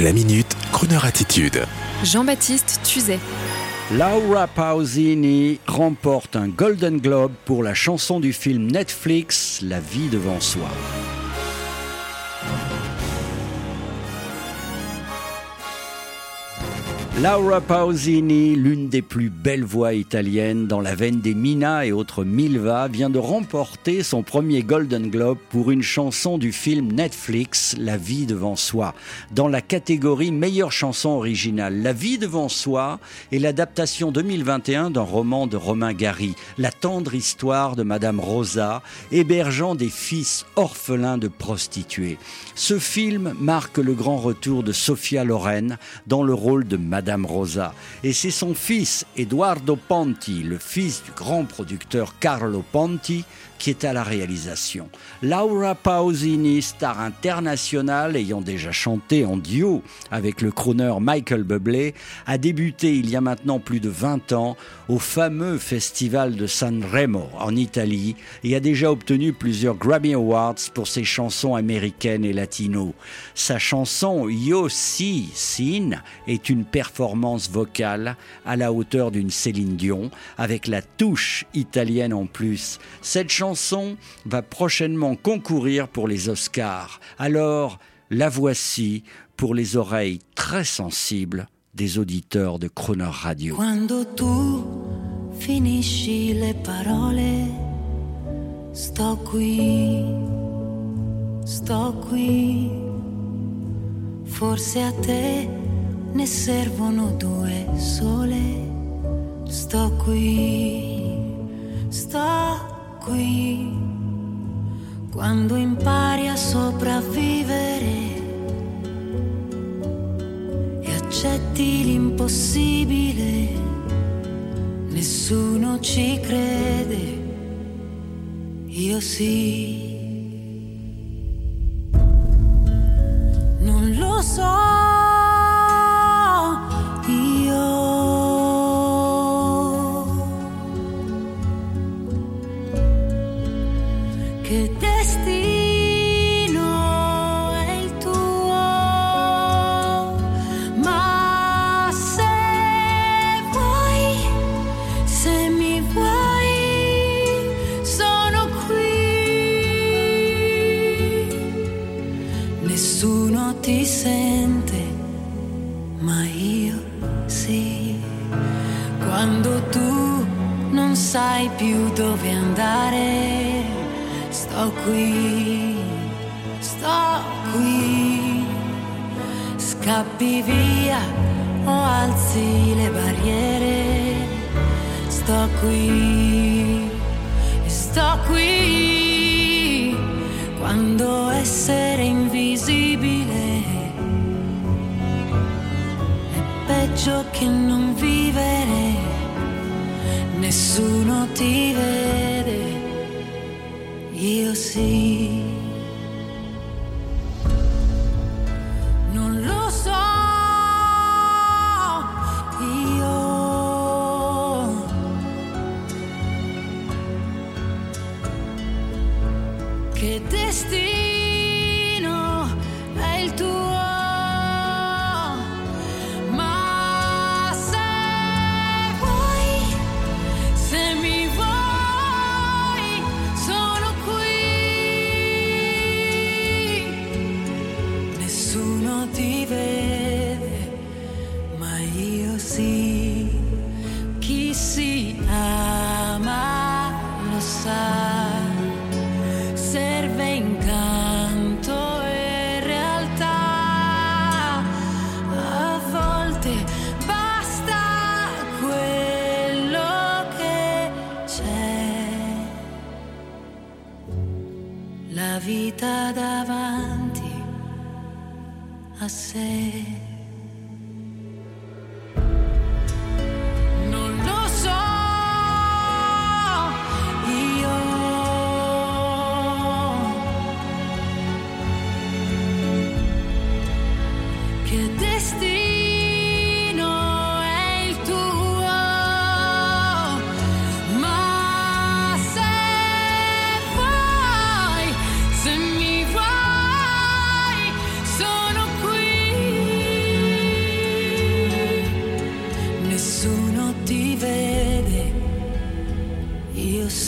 La minute, Kroneur attitude. Jean-Baptiste Tuzet. Laura Pausini remporte un Golden Globe pour la chanson du film Netflix La vie devant soi. Laura Pausini, l'une des plus belles voix italiennes dans la veine des Mina et autres Milva, vient de remporter son premier Golden Globe pour une chanson du film Netflix La vie devant soi, dans la catégorie meilleure chanson originale. La vie devant soi est l'adaptation 2021 d'un roman de Romain Gary, la tendre histoire de Madame Rosa, hébergeant des fils orphelins de prostituées. Ce film marque le grand retour de Sophia Loren dans le rôle de Madame Madame Rosa. Et c'est son fils, Eduardo Ponti, le fils du grand producteur Carlo Ponti, qui est à la réalisation. Laura Pausini, star internationale ayant déjà chanté en duo avec le crooner Michael Bublé, a débuté il y a maintenant plus de 20 ans au fameux festival de Sanremo en Italie et a déjà obtenu plusieurs Grammy Awards pour ses chansons américaines et latino. Sa chanson Yo Si Sin est une performance vocale à la hauteur d'une Céline Dion avec la touche italienne en plus. Cette chanson va prochainement concourir pour les Oscars. Alors, la voici pour les oreilles très sensibles des auditeurs de Croner Radio. Tu qui, qui. Forse a te ne servono due sole. Sto qui, sto qui quando impari a sopravvivere e accetti l'impossibile, nessuno ci crede, io sì. Non lo so. Ti sente, ma io sì. Quando tu non sai più dove andare sto qui, sto qui, scappi via o alzi le barriere, sto qui, sto qui, quando essere invisibile è peggio che non vivere, nessuno ti vede io sì. Vede, ma io sì, chi si vita davanti a sé.